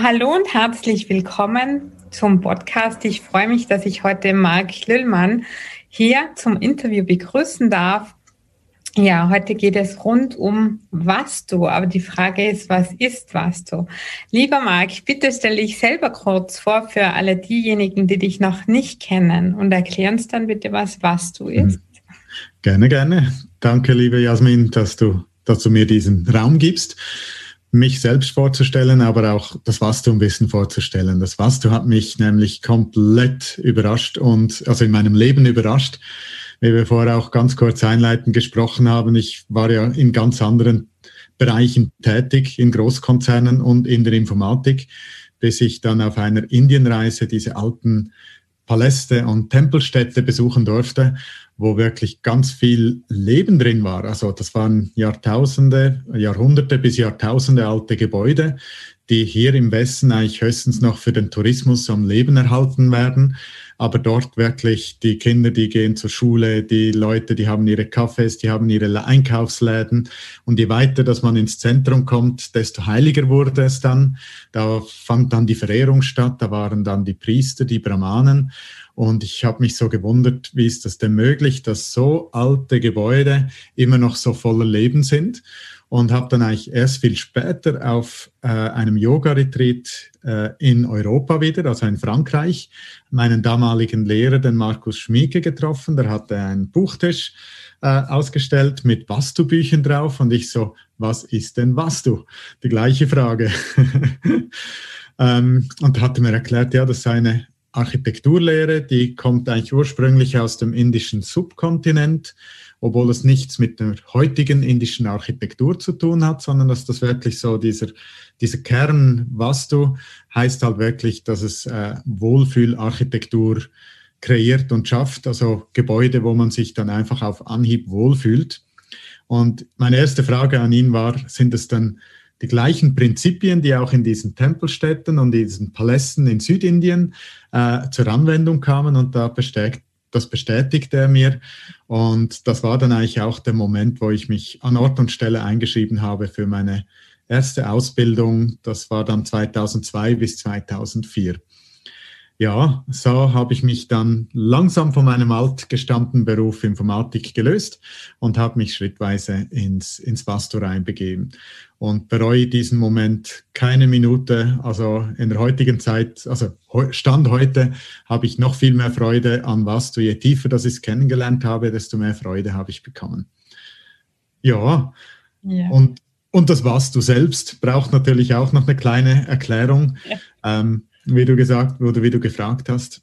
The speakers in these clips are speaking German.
Hallo und herzlich willkommen zum Podcast. Ich freue mich, dass ich heute Marc Lüllmann hier zum Interview begrüßen darf. Ja, heute geht es rund um Vastu, aber die Frage ist, was ist Vastu? Lieber Marc, bitte stelle dich selber kurz vor für alle diejenigen, die dich noch nicht kennen und erklär uns dann bitte, was Vastu mhm. ist. Gerne, gerne. Danke, liebe Jasmin, dass du, dass du mir diesen Raum gibst mich selbst vorzustellen, aber auch das Vastu ein bisschen vorzustellen. Das Vastu hat mich nämlich komplett überrascht und also in meinem Leben überrascht. Wie wir vorher auch ganz kurz einleitend gesprochen haben, ich war ja in ganz anderen Bereichen tätig, in Großkonzernen und in der Informatik, bis ich dann auf einer Indienreise diese alten Paläste und Tempelstädte besuchen durfte wo wirklich ganz viel Leben drin war. Also das waren Jahrtausende, Jahrhunderte bis Jahrtausende alte Gebäude, die hier im Westen eigentlich höchstens noch für den Tourismus am Leben erhalten werden. Aber dort wirklich die Kinder, die gehen zur Schule, die Leute, die haben ihre Cafés, die haben ihre Einkaufsläden. Und je weiter, dass man ins Zentrum kommt, desto heiliger wurde es dann. Da fand dann die Verehrung statt, da waren dann die Priester, die Brahmanen. Und ich habe mich so gewundert, wie ist das denn möglich, dass so alte Gebäude immer noch so voller Leben sind. Und habe dann eigentlich erst viel später auf äh, einem Yoga-Retreat äh, in Europa wieder, also in Frankreich, meinen damaligen Lehrer, den Markus Schmieke, getroffen. Der hatte einen Buchtisch äh, ausgestellt mit Vastu-Büchern drauf. Und ich so, was ist denn Vastu? Die gleiche Frage. ähm, und hatte mir erklärt, ja, das sei eine Architekturlehre, die kommt eigentlich ursprünglich aus dem indischen Subkontinent, obwohl es nichts mit der heutigen indischen Architektur zu tun hat, sondern dass das wirklich so dieser, dieser Kern Vastu heißt halt wirklich, dass es äh, Wohlfühlarchitektur kreiert und schafft, also Gebäude, wo man sich dann einfach auf Anhieb wohlfühlt. Und meine erste Frage an ihn war, sind es dann die gleichen Prinzipien, die auch in diesen Tempelstädten und diesen Palästen in Südindien äh, zur Anwendung kamen und da bestätigt, das bestätigte er mir. Und das war dann eigentlich auch der Moment, wo ich mich an Ort und Stelle eingeschrieben habe für meine erste Ausbildung. Das war dann 2002 bis 2004 ja, so habe ich mich dann langsam von meinem altgestammten Beruf Informatik gelöst und habe mich schrittweise ins, ins Vasto reinbegeben und bereue diesen Moment keine Minute. Also in der heutigen Zeit, also Stand heute, habe ich noch viel mehr Freude an Vasto. Je tiefer das ich kennengelernt habe, desto mehr Freude habe ich bekommen. Ja, ja. und und das Vasto selbst braucht natürlich auch noch eine kleine Erklärung. Ja. Ähm, wie du gesagt oder wie du gefragt hast.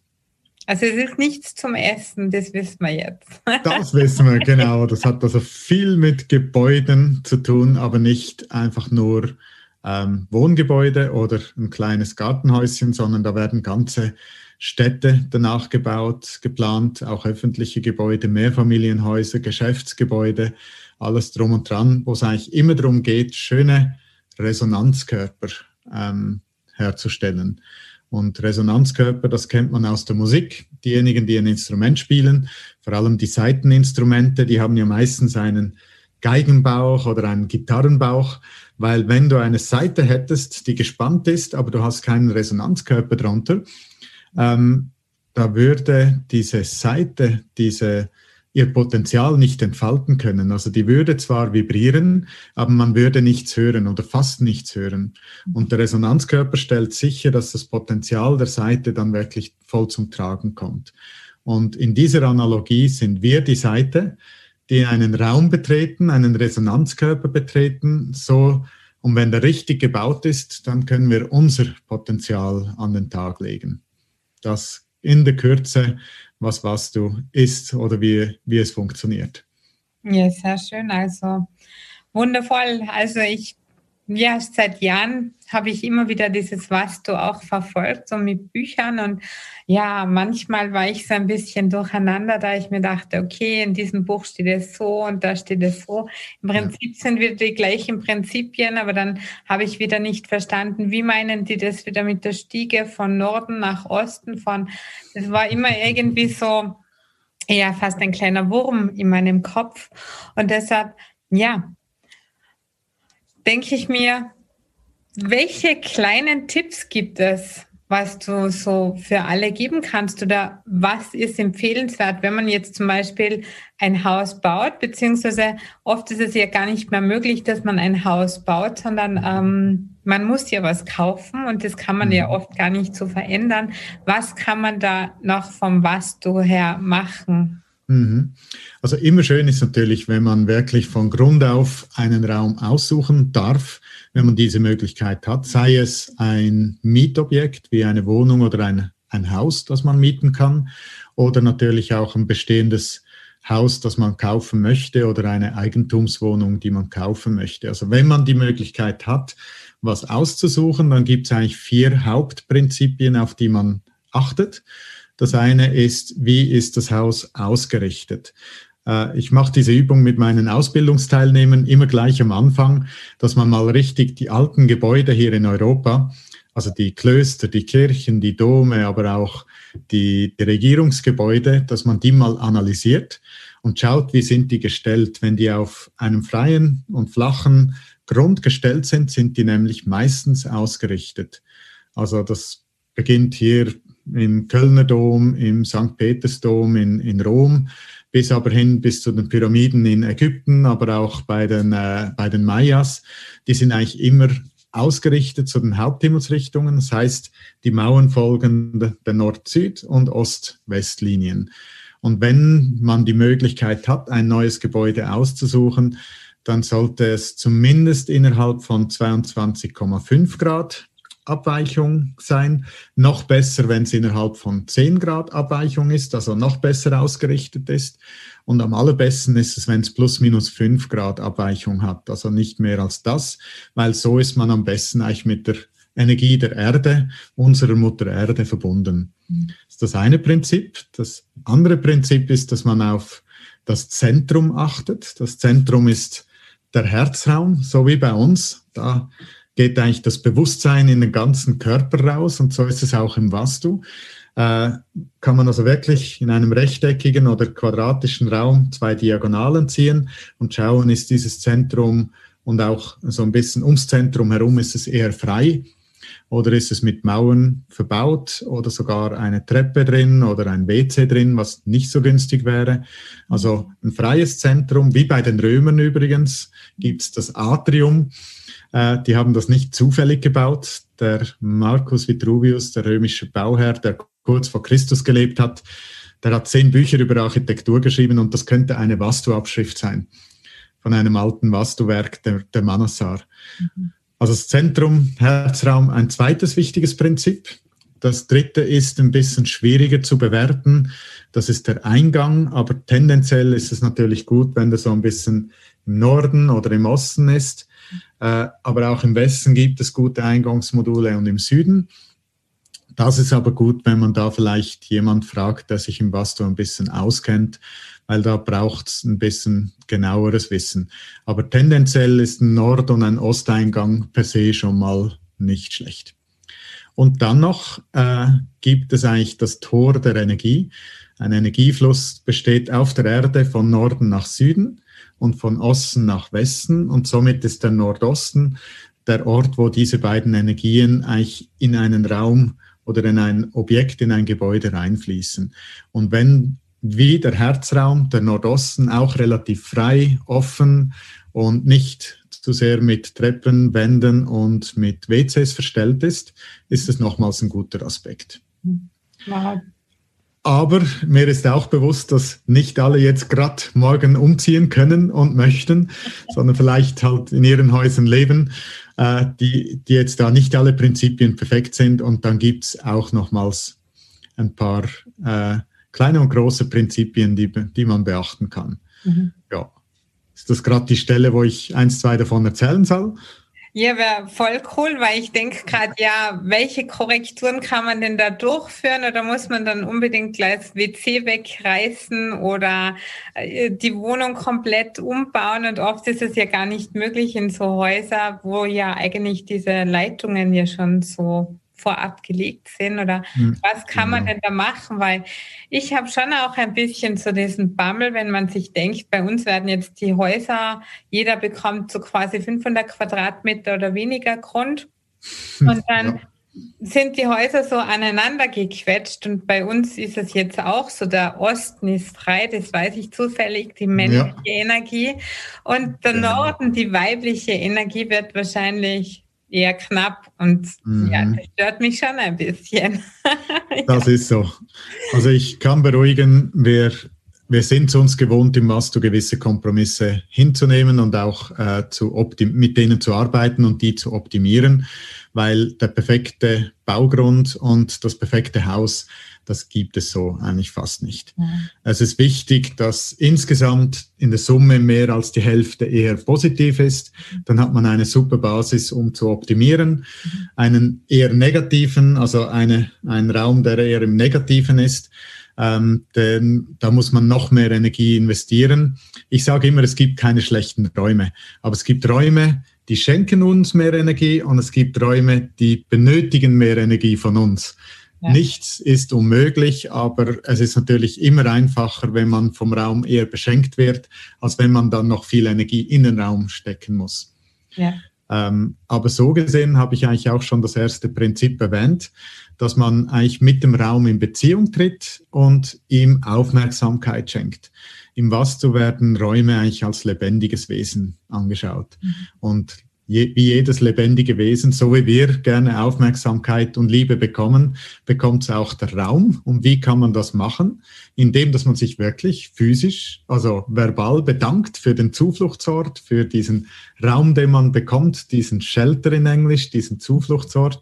Also es ist nichts zum Essen, das wissen wir jetzt. das wissen wir, genau. Das hat also viel mit Gebäuden zu tun, aber nicht einfach nur ähm, Wohngebäude oder ein kleines Gartenhäuschen, sondern da werden ganze Städte danach gebaut, geplant, auch öffentliche Gebäude, Mehrfamilienhäuser, Geschäftsgebäude, alles drum und dran, wo es eigentlich immer darum geht, schöne Resonanzkörper ähm, herzustellen. Und Resonanzkörper, das kennt man aus der Musik. Diejenigen, die ein Instrument spielen, vor allem die Saiteninstrumente, die haben ja meistens einen Geigenbauch oder einen Gitarrenbauch, weil wenn du eine Saite hättest, die gespannt ist, aber du hast keinen Resonanzkörper drunter, ähm, da würde diese Saite, diese ihr Potenzial nicht entfalten können. Also die würde zwar vibrieren, aber man würde nichts hören oder fast nichts hören. Und der Resonanzkörper stellt sicher, dass das Potenzial der Seite dann wirklich voll zum Tragen kommt. Und in dieser Analogie sind wir die Seite, die einen Raum betreten, einen Resonanzkörper betreten, so und wenn der richtig gebaut ist, dann können wir unser Potenzial an den Tag legen. Das in der Kürze was was du isst oder wie, wie es funktioniert. Ja, sehr schön. Also wundervoll. Also ich ja, seit Jahren habe ich immer wieder dieses Was du auch verfolgt, so mit Büchern. Und ja, manchmal war ich so ein bisschen durcheinander, da ich mir dachte, okay, in diesem Buch steht es so und da steht es so. Im Prinzip ja. sind wir die gleichen Prinzipien, aber dann habe ich wieder nicht verstanden, wie meinen die das wieder mit der Stiege von Norden nach Osten von, das war immer irgendwie so, ja, fast ein kleiner Wurm in meinem Kopf. Und deshalb, ja, denke ich mir, welche kleinen Tipps gibt es, was du so für alle geben kannst oder was ist empfehlenswert, wenn man jetzt zum Beispiel ein Haus baut, beziehungsweise oft ist es ja gar nicht mehr möglich, dass man ein Haus baut, sondern ähm, man muss ja was kaufen und das kann man ja mhm. oft gar nicht so verändern. Was kann man da noch vom Vastu her machen? Mhm. Also immer schön ist natürlich, wenn man wirklich von Grund auf einen Raum aussuchen darf wenn man diese Möglichkeit hat, sei es ein Mietobjekt wie eine Wohnung oder ein, ein Haus, das man mieten kann, oder natürlich auch ein bestehendes Haus, das man kaufen möchte oder eine Eigentumswohnung, die man kaufen möchte. Also wenn man die Möglichkeit hat, was auszusuchen, dann gibt es eigentlich vier Hauptprinzipien, auf die man achtet. Das eine ist, wie ist das Haus ausgerichtet? Äh, ich mache diese Übung mit meinen Ausbildungsteilnehmern immer gleich am Anfang, dass man mal richtig die alten Gebäude hier in Europa, also die Klöster, die Kirchen, die Dome, aber auch die, die Regierungsgebäude, dass man die mal analysiert und schaut, wie sind die gestellt. Wenn die auf einem freien und flachen Grund gestellt sind, sind die nämlich meistens ausgerichtet. Also das beginnt hier im Kölner Dom, im St. Petersdom in, in Rom bis aber hin bis zu den Pyramiden in Ägypten, aber auch bei den, äh, bei den Mayas. Die sind eigentlich immer ausgerichtet zu den Haupthimmelsrichtungen. Das heißt, die Mauern folgen der Nord-Süd- und Ost-West-Linien. Und wenn man die Möglichkeit hat, ein neues Gebäude auszusuchen, dann sollte es zumindest innerhalb von 22,5 Grad Abweichung sein. Noch besser, wenn es innerhalb von 10 Grad Abweichung ist, also noch besser ausgerichtet ist. Und am allerbesten ist es, wenn es plus minus 5 Grad Abweichung hat, also nicht mehr als das, weil so ist man am besten eigentlich mit der Energie der Erde, unserer Mutter Erde verbunden. Mhm. Das ist das eine Prinzip. Das andere Prinzip ist, dass man auf das Zentrum achtet. Das Zentrum ist der Herzraum, so wie bei uns. Da geht eigentlich das Bewusstsein in den ganzen Körper raus und so ist es auch im Vastu. Äh, kann man also wirklich in einem rechteckigen oder quadratischen Raum zwei Diagonalen ziehen und schauen, ist dieses Zentrum und auch so ein bisschen ums Zentrum herum, ist es eher frei oder ist es mit Mauern verbaut oder sogar eine Treppe drin oder ein WC drin, was nicht so günstig wäre. Also ein freies Zentrum, wie bei den Römern übrigens, gibt es das Atrium. Äh, die haben das nicht zufällig gebaut. Der Marcus Vitruvius, der römische Bauherr, der kurz vor Christus gelebt hat, der hat zehn Bücher über Architektur geschrieben und das könnte eine Vastu-Abschrift sein von einem alten Vastu-Werk der, der Manassar. Mhm. Also das Zentrum, Herzraum, ein zweites wichtiges Prinzip. Das dritte ist ein bisschen schwieriger zu bewerten. Das ist der Eingang, aber tendenziell ist es natürlich gut, wenn der so ein bisschen im Norden oder im Osten ist. Äh, aber auch im Westen gibt es gute Eingangsmodule und im Süden. Das ist aber gut, wenn man da vielleicht jemand fragt, der sich im Vasto ein bisschen auskennt, weil da braucht es ein bisschen genaueres Wissen. Aber tendenziell ist ein Nord- und ein Osteingang per se schon mal nicht schlecht. Und dann noch äh, gibt es eigentlich das Tor der Energie. Ein Energiefluss besteht auf der Erde von Norden nach Süden und von Osten nach Westen. Und somit ist der Nordosten der Ort, wo diese beiden Energien eigentlich in einen Raum oder in ein Objekt, in ein Gebäude reinfließen. Und wenn wie der Herzraum, der Nordosten auch relativ frei, offen und nicht zu sehr mit Treppen, Wänden und mit WCs verstellt ist, ist es nochmals ein guter Aspekt. Wow. Aber mir ist auch bewusst, dass nicht alle jetzt gerade morgen umziehen können und möchten, sondern vielleicht halt in ihren Häusern leben, äh, die, die jetzt da nicht alle Prinzipien perfekt sind. Und dann gibt es auch nochmals ein paar äh, kleine und große Prinzipien, die, die man beachten kann. Mhm. Ist das gerade die Stelle, wo ich eins, zwei davon erzählen soll? Ja, wäre voll cool, weil ich denke gerade, ja, welche Korrekturen kann man denn da durchführen oder muss man dann unbedingt gleich das WC wegreißen oder äh, die Wohnung komplett umbauen und oft ist es ja gar nicht möglich in so Häuser, wo ja eigentlich diese Leitungen ja schon so vorab gelegt sind oder mhm. was kann man genau. denn da machen? Weil ich habe schon auch ein bisschen so diesen Bammel, wenn man sich denkt, bei uns werden jetzt die Häuser, jeder bekommt so quasi 500 Quadratmeter oder weniger Grund Und dann ja. sind die Häuser so aneinander gequetscht und bei uns ist es jetzt auch so, der Osten ist frei, das weiß ich zufällig, die männliche ja. Energie und der genau. Norden, die weibliche Energie wird wahrscheinlich eher knapp und mhm. ja, das stört mich schon ein bisschen. das ist so. Also ich kann beruhigen, wer wir sind es uns gewohnt, im Masto gewisse Kompromisse hinzunehmen und auch äh, zu mit denen zu arbeiten und die zu optimieren, weil der perfekte Baugrund und das perfekte Haus, das gibt es so eigentlich fast nicht. Ja. Es ist wichtig, dass insgesamt in der Summe mehr als die Hälfte eher positiv ist. Dann hat man eine super Basis, um zu optimieren. Mhm. Einen eher negativen, also eine, einen Raum, der eher im Negativen ist, ähm, denn da muss man noch mehr Energie investieren. Ich sage immer, es gibt keine schlechten Räume, aber es gibt Räume, die schenken uns mehr Energie und es gibt Räume, die benötigen mehr Energie von uns. Ja. Nichts ist unmöglich, aber es ist natürlich immer einfacher, wenn man vom Raum eher beschenkt wird, als wenn man dann noch viel Energie in den Raum stecken muss. Ja. Ähm, aber so gesehen habe ich eigentlich auch schon das erste Prinzip erwähnt dass man eigentlich mit dem Raum in Beziehung tritt und ihm Aufmerksamkeit schenkt. Im Vastu werden Räume eigentlich als lebendiges Wesen angeschaut. Mhm. Und je, wie jedes lebendige Wesen, so wie wir gerne Aufmerksamkeit und Liebe bekommen, bekommt es auch der Raum. Und wie kann man das machen? Indem, dass man sich wirklich physisch, also verbal bedankt für den Zufluchtsort, für diesen Raum, den man bekommt, diesen Shelter in Englisch, diesen Zufluchtsort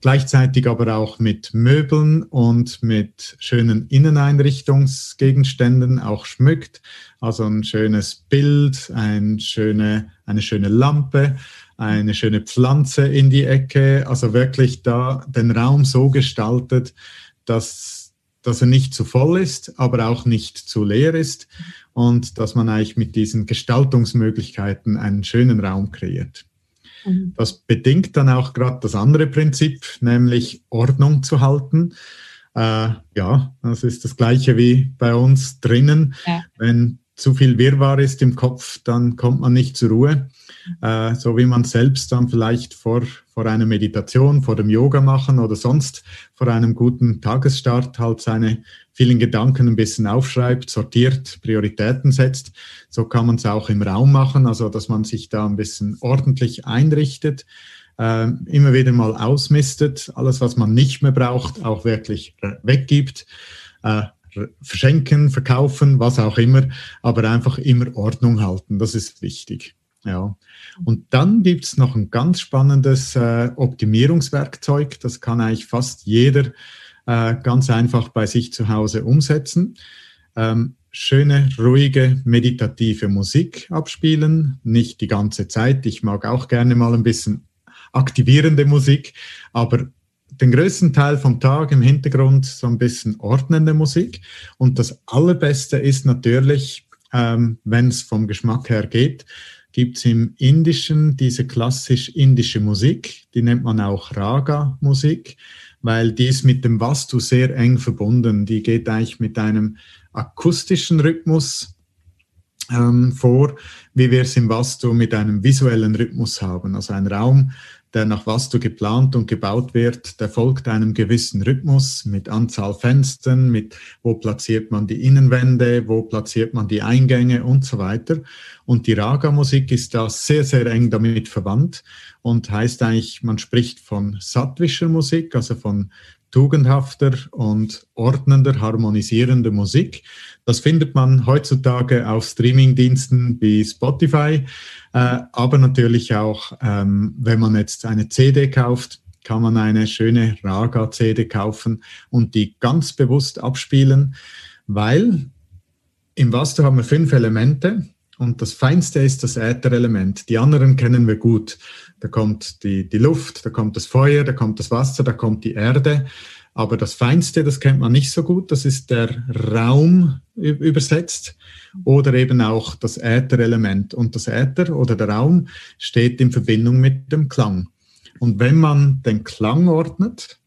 gleichzeitig aber auch mit Möbeln und mit schönen Inneneinrichtungsgegenständen auch schmückt. Also ein schönes Bild, ein schöne, eine schöne Lampe, eine schöne Pflanze in die Ecke. Also wirklich da den Raum so gestaltet, dass, dass er nicht zu voll ist, aber auch nicht zu leer ist und dass man eigentlich mit diesen Gestaltungsmöglichkeiten einen schönen Raum kreiert. Mhm. Das bedingt dann auch gerade das andere Prinzip, nämlich Ordnung zu halten. Äh, ja, das ist das gleiche wie bei uns drinnen. Ja. Wenn zu viel Wirrwarr ist im Kopf, dann kommt man nicht zur Ruhe. Äh, so wie man selbst dann vielleicht vor, vor einer Meditation, vor dem Yoga machen oder sonst vor einem guten Tagesstart halt seine vielen Gedanken ein bisschen aufschreibt, sortiert, Prioritäten setzt. So kann man es auch im Raum machen, also dass man sich da ein bisschen ordentlich einrichtet, äh, immer wieder mal ausmistet, alles, was man nicht mehr braucht, auch wirklich weggibt. Äh, verschenken, verkaufen, was auch immer, aber einfach immer Ordnung halten. Das ist wichtig. Ja. Und dann gibt es noch ein ganz spannendes äh, Optimierungswerkzeug. Das kann eigentlich fast jeder äh, ganz einfach bei sich zu Hause umsetzen. Ähm, schöne, ruhige, meditative Musik abspielen. Nicht die ganze Zeit. Ich mag auch gerne mal ein bisschen aktivierende Musik, aber den größten Teil vom Tag im Hintergrund so ein bisschen ordnende Musik. Und das Allerbeste ist natürlich, ähm, wenn es vom Geschmack her geht, gibt es im Indischen diese klassisch indische Musik, die nennt man auch Raga-Musik, weil die ist mit dem Vastu sehr eng verbunden. Die geht eigentlich mit einem akustischen Rhythmus ähm, vor, wie wir es im Vastu mit einem visuellen Rhythmus haben. Also ein Raum, der nach Vastu geplant und gebaut wird, der folgt einem gewissen Rhythmus mit Anzahl Fenstern, mit wo platziert man die Innenwände, wo platziert man die Eingänge und so weiter. Und die Raga-Musik ist da sehr, sehr eng damit verwandt und heißt eigentlich, man spricht von sattwischer Musik, also von tugendhafter und ordnender, harmonisierender Musik. Das findet man heutzutage auf Streamingdiensten wie Spotify, äh, aber natürlich auch, ähm, wenn man jetzt eine CD kauft, kann man eine schöne Raga-CD kaufen und die ganz bewusst abspielen, weil im Vastu haben wir fünf Elemente und das feinste ist das Ätherelement. Die anderen kennen wir gut. Da kommt die, die Luft, da kommt das Feuer, da kommt das Wasser, da kommt die Erde. Aber das Feinste, das kennt man nicht so gut, das ist der Raum übersetzt oder eben auch das Ätherelement. Und das Äther oder der Raum steht in Verbindung mit dem Klang. Und wenn man den Klang ordnet,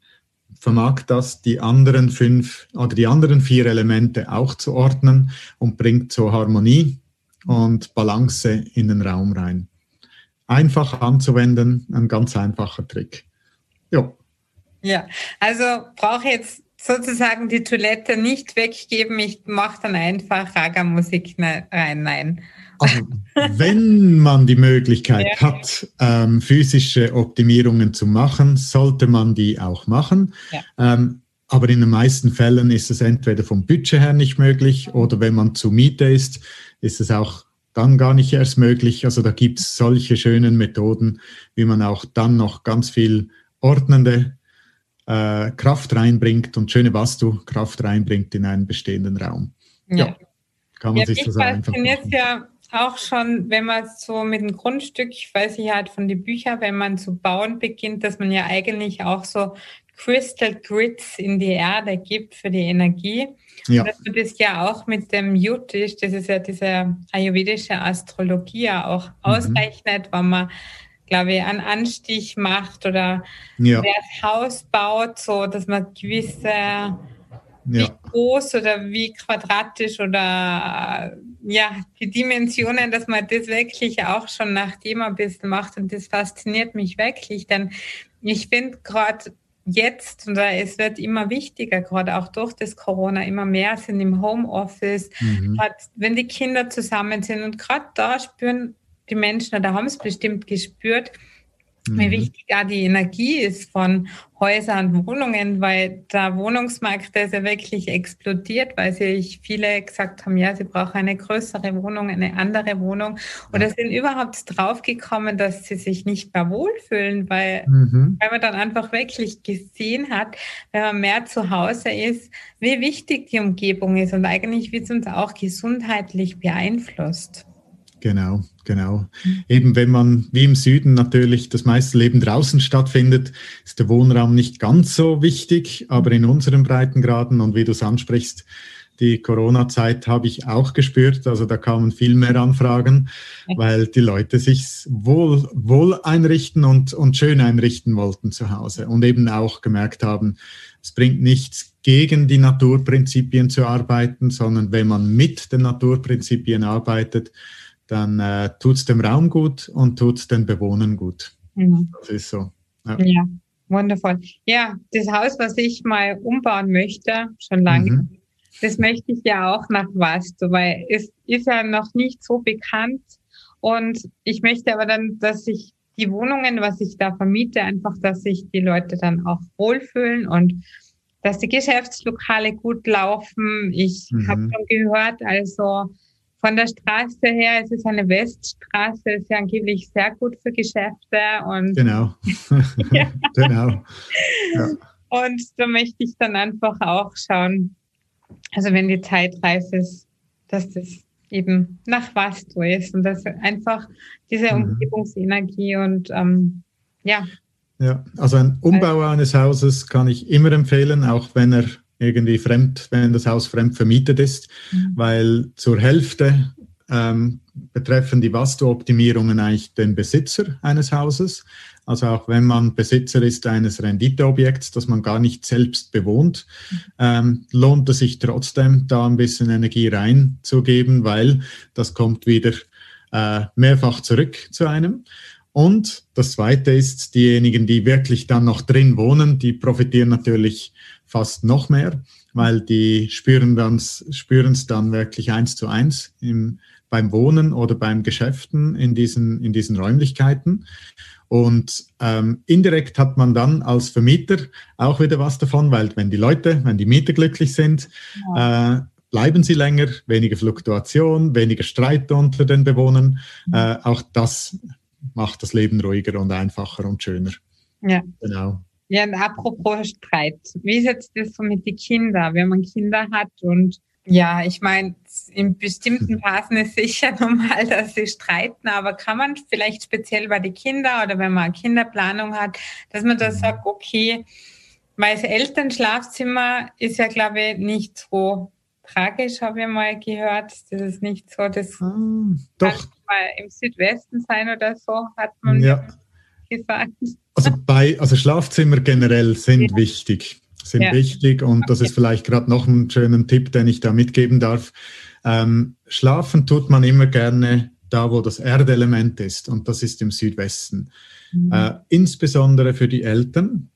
vermag das die anderen fünf oder die anderen vier Elemente auch zu ordnen und bringt so Harmonie und Balance in den Raum rein. einfach anzuwenden, ein ganz einfacher Trick. Ja. Ja, also brauche jetzt sozusagen die Toilette nicht weggeben, ich mache dann einfach Raga-Musik ne, rein. Nein. Also, wenn man die Möglichkeit ja. hat, ähm, physische Optimierungen zu machen, sollte man die auch machen. Ja. Ähm, aber in den meisten Fällen ist es entweder vom Budget her nicht möglich oder wenn man zu Miete ist, ist es auch dann gar nicht erst möglich. Also da gibt es solche schönen Methoden, wie man auch dann noch ganz viel ordnende äh, Kraft reinbringt und schöne Vastu-Kraft reinbringt in einen bestehenden Raum. Ja, ja kann man ja, sich das einfach machen. ja auch schon, wenn man so mit dem Grundstück, ich weiß ich halt von den Büchern, wenn man zu bauen beginnt, dass man ja eigentlich auch so Crystal Grids in die Erde gibt für die Energie. Ja. dass man das ja auch mit dem Jutisch, das ist ja diese ayurvedische Astrologie ja auch mhm. ausrechnet, wenn man glaube ich, einen Anstich macht oder ja. wer das Haus baut, so dass man gewisse ja. wie groß oder wie quadratisch oder ja, die Dimensionen, dass man das wirklich auch schon nach dem ein bisschen macht und das fasziniert mich wirklich, denn ich finde gerade jetzt, und es wird immer wichtiger, gerade auch durch das Corona, immer mehr sind im Homeoffice, mhm. wenn die Kinder zusammen sind und gerade da spüren die Menschen oder haben es bestimmt gespürt. Wie wichtig auch die Energie ist von Häusern und Wohnungen, weil der Wohnungsmarkt der ist ja wirklich explodiert, weil sich viele gesagt haben, ja, sie brauchen eine größere Wohnung, eine andere Wohnung oder ja. sind überhaupt draufgekommen, dass sie sich nicht mehr wohlfühlen, weil, mhm. weil man dann einfach wirklich gesehen hat, wenn man mehr zu Hause ist, wie wichtig die Umgebung ist und eigentlich wie es uns auch gesundheitlich beeinflusst. Genau, genau. Eben wenn man wie im Süden natürlich das meiste Leben draußen stattfindet, ist der Wohnraum nicht ganz so wichtig, aber in unseren Breitengraden und wie du es ansprichst, die Corona-Zeit habe ich auch gespürt. Also da kamen viel mehr Anfragen, weil die Leute sich wohl, wohl einrichten und, und schön einrichten wollten zu Hause und eben auch gemerkt haben, es bringt nichts gegen die Naturprinzipien zu arbeiten, sondern wenn man mit den Naturprinzipien arbeitet, dann äh, tut es dem Raum gut und tut es den Bewohnern gut. Mhm. Das ist so. Ja. ja. wundervoll. Ja, das Haus, was ich mal umbauen möchte, schon lange, mhm. das möchte ich ja auch nach Vastu, weil es ist ja noch nicht so bekannt. Und ich möchte aber dann, dass sich die Wohnungen, was ich da vermiete, einfach, dass sich die Leute dann auch wohlfühlen und dass die Geschäftslokale gut laufen. Ich mhm. habe schon gehört, also von der Straße her, es ist eine Weststraße, ist ja angeblich sehr gut für Geschäfte und genau, genau. Ja. Und da möchte ich dann einfach auch schauen, also wenn die Zeit reif ist, dass das eben nach was du ist und dass einfach diese mhm. Umgebungsenergie und ähm, ja. Ja, also ein Umbau eines Hauses kann ich immer empfehlen, auch wenn er irgendwie fremd, wenn das Haus fremd vermietet ist, mhm. weil zur Hälfte ähm, betreffen die Vastu-Optimierungen eigentlich den Besitzer eines Hauses. Also auch wenn man Besitzer ist eines Renditeobjekts, das man gar nicht selbst bewohnt, mhm. ähm, lohnt es sich trotzdem, da ein bisschen Energie reinzugeben, weil das kommt wieder äh, mehrfach zurück zu einem. Und das Zweite ist, diejenigen, die wirklich dann noch drin wohnen, die profitieren natürlich fast noch mehr, weil die spüren es dann wirklich eins zu eins im, beim Wohnen oder beim Geschäften in diesen in diesen Räumlichkeiten. Und ähm, indirekt hat man dann als Vermieter auch wieder was davon, weil wenn die Leute, wenn die Mieter glücklich sind, ja. äh, bleiben sie länger, weniger Fluktuation, weniger Streit unter den Bewohnern. Mhm. Äh, auch das macht das Leben ruhiger und einfacher und schöner. Ja. Genau. Ja, und apropos Streit, wie ist jetzt das so mit den Kindern, wenn man Kinder hat und ja, ich meine, in bestimmten Phasen ist sicher normal, dass sie streiten, aber kann man vielleicht speziell bei den Kindern oder wenn man eine Kinderplanung hat, dass man da sagt, okay, mein Elternschlafzimmer ist ja, glaube ich, nicht so tragisch, habe ich mal gehört. Das ist nicht so, das ah, doch. mal im Südwesten sein oder so, hat man ja. Gesagt. Also, bei, also Schlafzimmer generell sind ja. wichtig, sind ja. wichtig und das ist vielleicht gerade noch ein schöner Tipp, den ich da mitgeben darf. Ähm, schlafen tut man immer gerne da wo das Erdelement ist, und das ist im Südwesten. Mhm. Äh, insbesondere für die Eltern,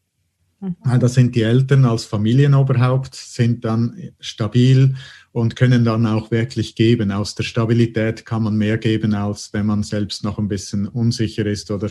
Mhm. Da sind die Eltern als Familienoberhaupt, sind dann stabil und können dann auch wirklich geben. Aus der Stabilität kann man mehr geben, als wenn man selbst noch ein bisschen unsicher ist oder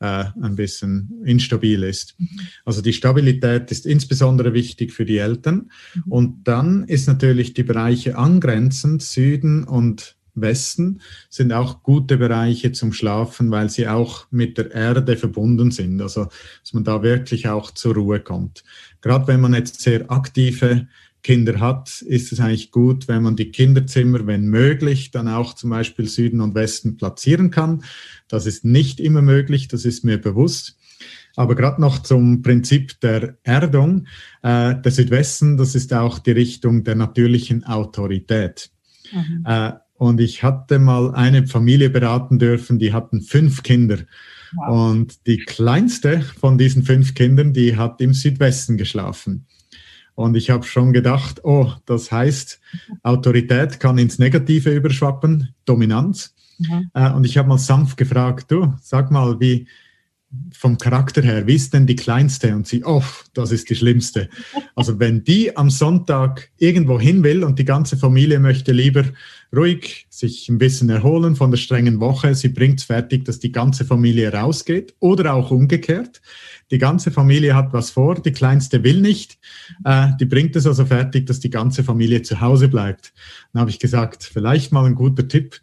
äh, ein bisschen instabil ist. Also die Stabilität ist insbesondere wichtig für die Eltern. Mhm. Und dann ist natürlich die Bereiche angrenzend, Süden und Westen sind auch gute Bereiche zum Schlafen, weil sie auch mit der Erde verbunden sind. Also, dass man da wirklich auch zur Ruhe kommt. Gerade wenn man jetzt sehr aktive Kinder hat, ist es eigentlich gut, wenn man die Kinderzimmer, wenn möglich, dann auch zum Beispiel Süden und Westen platzieren kann. Das ist nicht immer möglich, das ist mir bewusst. Aber gerade noch zum Prinzip der Erdung. Äh, der Südwesten, das ist auch die Richtung der natürlichen Autorität. Mhm. Äh, und ich hatte mal eine Familie beraten dürfen, die hatten fünf Kinder. Wow. Und die kleinste von diesen fünf Kindern, die hat im Südwesten geschlafen. Und ich habe schon gedacht, oh, das heißt, Autorität kann ins Negative überschwappen, Dominanz. Mhm. Äh, und ich habe mal sanft gefragt, du, sag mal, wie, vom Charakter her, wie ist denn die kleinste? Und sie, oh, das ist die schlimmste. Also wenn die am Sonntag irgendwo hin will und die ganze Familie möchte lieber ruhig sich ein bisschen erholen von der strengen Woche, sie bringt es fertig, dass die ganze Familie rausgeht oder auch umgekehrt. Die ganze Familie hat was vor, die kleinste will nicht. Äh, die bringt es also fertig, dass die ganze Familie zu Hause bleibt. Dann habe ich gesagt, vielleicht mal ein guter Tipp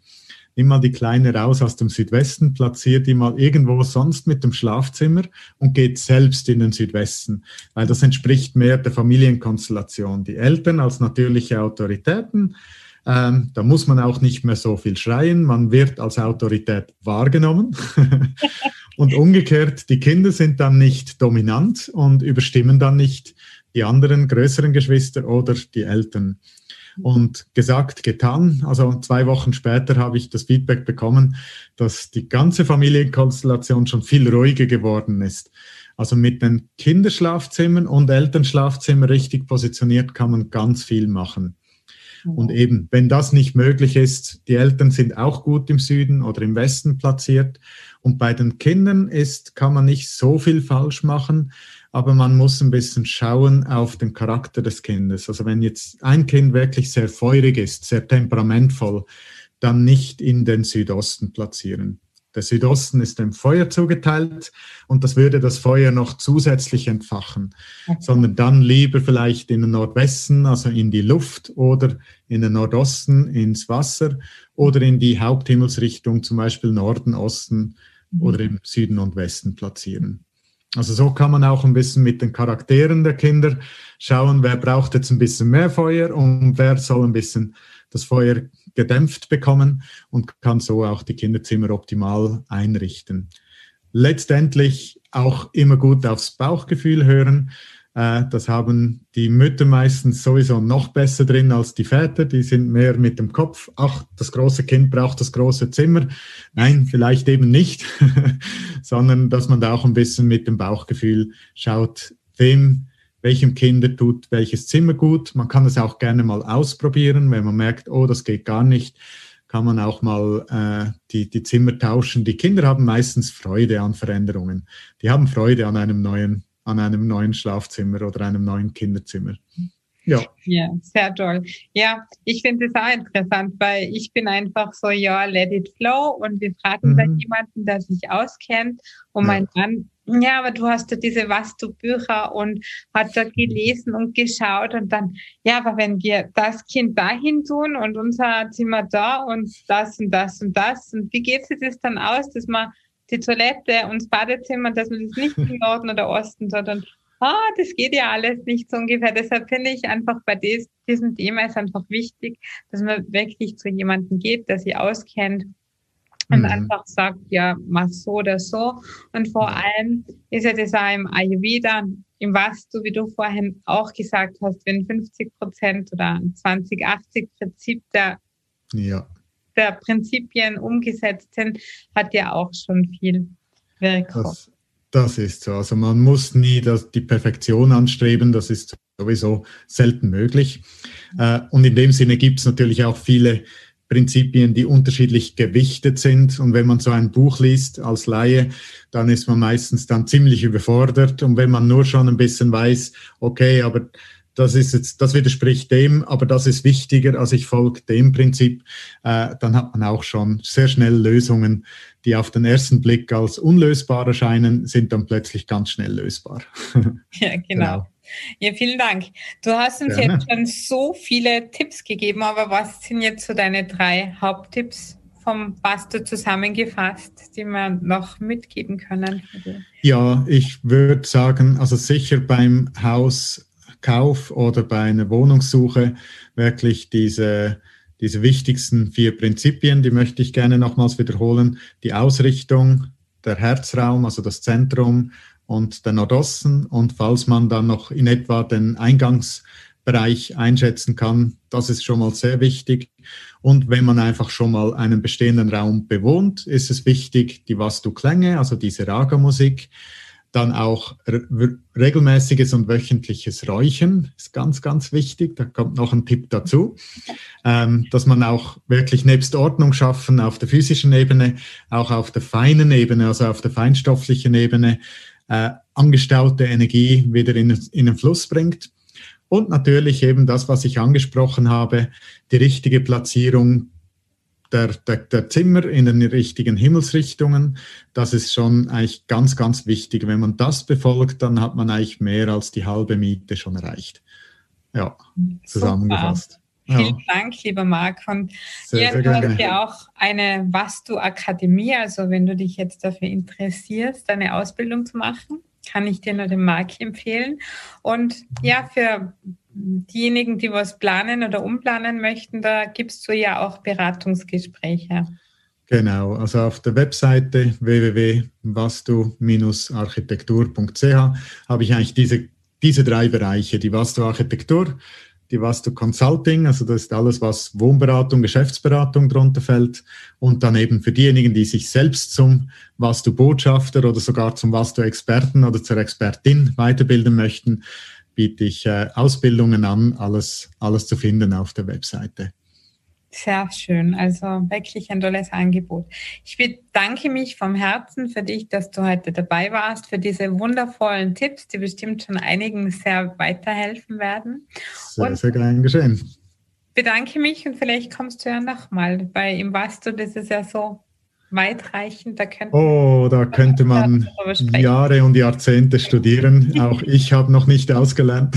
mal die Kleine raus aus dem Südwesten, platziert die mal irgendwo sonst mit dem Schlafzimmer und geht selbst in den Südwesten, weil das entspricht mehr der Familienkonstellation. Die Eltern als natürliche Autoritäten, ähm, da muss man auch nicht mehr so viel schreien, man wird als Autorität wahrgenommen. und umgekehrt, die Kinder sind dann nicht dominant und überstimmen dann nicht die anderen größeren Geschwister oder die Eltern. Und gesagt, getan. Also zwei Wochen später habe ich das Feedback bekommen, dass die ganze Familienkonstellation schon viel ruhiger geworden ist. Also mit den Kinderschlafzimmern und Elternschlafzimmern richtig positioniert kann man ganz viel machen. Und eben, wenn das nicht möglich ist, die Eltern sind auch gut im Süden oder im Westen platziert. Und bei den Kindern ist, kann man nicht so viel falsch machen aber man muss ein bisschen schauen auf den Charakter des Kindes. Also wenn jetzt ein Kind wirklich sehr feurig ist, sehr temperamentvoll, dann nicht in den Südosten platzieren. Der Südosten ist dem Feuer zugeteilt und das würde das Feuer noch zusätzlich entfachen, okay. sondern dann lieber vielleicht in den Nordwesten, also in die Luft oder in den Nordosten ins Wasser oder in die Haupthimmelsrichtung, zum Beispiel Norden, Osten mhm. oder im Süden und Westen platzieren. Also so kann man auch ein bisschen mit den Charakteren der Kinder schauen, wer braucht jetzt ein bisschen mehr Feuer und wer soll ein bisschen das Feuer gedämpft bekommen und kann so auch die Kinderzimmer optimal einrichten. Letztendlich auch immer gut aufs Bauchgefühl hören. Äh, das haben die Mütter meistens sowieso noch besser drin als die Väter. Die sind mehr mit dem Kopf. Ach, das große Kind braucht das große Zimmer. Nein, vielleicht eben nicht, sondern dass man da auch ein bisschen mit dem Bauchgefühl schaut, wem, welchem Kinder tut welches Zimmer gut. Man kann es auch gerne mal ausprobieren, wenn man merkt, oh, das geht gar nicht kann man auch mal äh, die, die Zimmer tauschen. Die Kinder haben meistens Freude an Veränderungen. Die haben Freude an einem neuen an einem neuen Schlafzimmer oder einem neuen Kinderzimmer. Ja. ja, sehr toll. Ja, ich finde es auch interessant, weil ich bin einfach so, ja, let it flow und wir fragen mhm. dann jemanden, der sich auskennt und ja. mein Mann, ja, aber du hast ja diese Vastu-Bücher und hat da gelesen und geschaut und dann, ja, aber wenn wir das Kind dahin tun und unser Zimmer da und das und das und das und wie geht sich das dann aus, dass man die Toilette und das Badezimmer, dass man das nicht im Norden oder Osten, sondern ah, das geht ja alles nicht so ungefähr. Deshalb finde ich einfach bei des, diesem Thema ist einfach wichtig, dass man wirklich zu jemandem geht, der sie auskennt und mhm. einfach sagt, ja, mach so oder so. Und vor allem ist ja das auch im Ayurveda, im Vastu, wie du vorhin auch gesagt hast, wenn 50 Prozent oder 20, 80 Prinzip der ja der Prinzipien umgesetzt sind, hat ja auch schon viel Wirkung. Das, das ist so. Also man muss nie das, die Perfektion anstreben, das ist sowieso selten möglich. Äh, und in dem Sinne gibt es natürlich auch viele Prinzipien, die unterschiedlich gewichtet sind. Und wenn man so ein Buch liest als Laie, dann ist man meistens dann ziemlich überfordert. Und wenn man nur schon ein bisschen weiß, okay, aber das ist jetzt, das widerspricht dem, aber das ist wichtiger, als ich folge dem Prinzip, äh, dann hat man auch schon sehr schnell Lösungen, die auf den ersten Blick als unlösbar erscheinen, sind dann plötzlich ganz schnell lösbar. Ja, genau. genau. Ja, vielen Dank. Du hast uns Gerne. jetzt schon so viele Tipps gegeben, aber was sind jetzt so deine drei Haupttipps vom Pastor zusammengefasst, die wir noch mitgeben können? Ja, ich würde sagen, also sicher beim Hauskauf oder bei einer Wohnungssuche wirklich diese, diese wichtigsten vier Prinzipien, die möchte ich gerne nochmals wiederholen. Die Ausrichtung, der Herzraum, also das Zentrum, und der Nordosten. Und falls man dann noch in etwa den Eingangsbereich einschätzen kann, das ist schon mal sehr wichtig. Und wenn man einfach schon mal einen bestehenden Raum bewohnt, ist es wichtig, die Vastu-Klänge, also diese Raga-Musik, dann auch regelmäßiges und wöchentliches Räuchen ist ganz, ganz wichtig. Da kommt noch ein Tipp dazu, ähm, dass man auch wirklich nebst Ordnung schaffen auf der physischen Ebene, auch auf der feinen Ebene, also auf der feinstofflichen Ebene, äh, angestaute Energie wieder in, in den Fluss bringt. Und natürlich eben das, was ich angesprochen habe, die richtige Platzierung der, der, der, Zimmer in den richtigen Himmelsrichtungen. Das ist schon eigentlich ganz, ganz wichtig. Wenn man das befolgt, dann hat man eigentlich mehr als die halbe Miete schon erreicht. Ja, zusammengefasst. Super. Vielen ja. Dank, lieber Marc. Und sehr, ja, sehr du hast ja auch eine Vastu-Akademie. Also wenn du dich jetzt dafür interessierst, deine Ausbildung zu machen, kann ich dir nur den Marc empfehlen. Und ja, für diejenigen, die was planen oder umplanen möchten, da gibst du ja auch Beratungsgespräche. Genau, also auf der Webseite www.vastu-architektur.ch habe ich eigentlich diese, diese drei Bereiche, die Vastu-Architektur, die Vastu Consulting, also das ist alles, was Wohnberatung, Geschäftsberatung drunter fällt. Und dann eben für diejenigen, die sich selbst zum Vastu Botschafter oder sogar zum Vastu Experten oder zur Expertin weiterbilden möchten, biete ich äh, Ausbildungen an, alles, alles zu finden auf der Webseite. Sehr schön, also wirklich ein tolles Angebot. Ich bedanke mich vom Herzen für dich, dass du heute dabei warst, für diese wundervollen Tipps, die bestimmt schon einigen sehr weiterhelfen werden. Sehr, und sehr gern geschehen. Bedanke mich und vielleicht kommst du ja nochmal, weil im Vasto, das ist ja so weitreichend. Da oh, da könnte man Jahre und Jahrzehnte studieren. Auch ich habe noch nicht ausgelernt.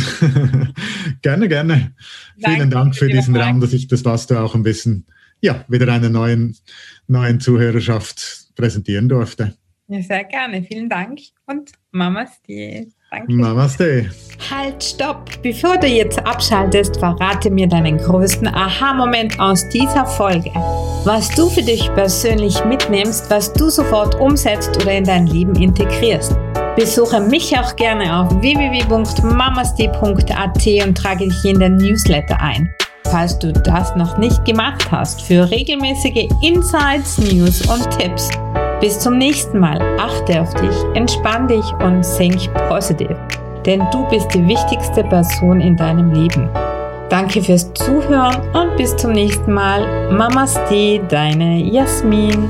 gerne, gerne. Danke, Vielen Dank für diesen Raum, dass ich das was du auch ein bisschen, ja, wieder einer neuen, neuen Zuhörerschaft präsentieren durfte. Ja, sehr gerne. Vielen Dank und Mamas die. Danke. Namaste. Halt, stopp! Bevor du jetzt abschaltest, verrate mir deinen größten Aha-Moment aus dieser Folge. Was du für dich persönlich mitnimmst, was du sofort umsetzt oder in dein Leben integrierst. Besuche mich auch gerne auf www.mamasti.at und trage dich in den Newsletter ein. Falls du das noch nicht gemacht hast, für regelmäßige Insights, News und Tipps. Bis zum nächsten Mal. Achte auf dich, entspann dich und think positiv. Denn du bist die wichtigste Person in deinem Leben. Danke fürs Zuhören und bis zum nächsten Mal. Mamaste, deine Jasmin.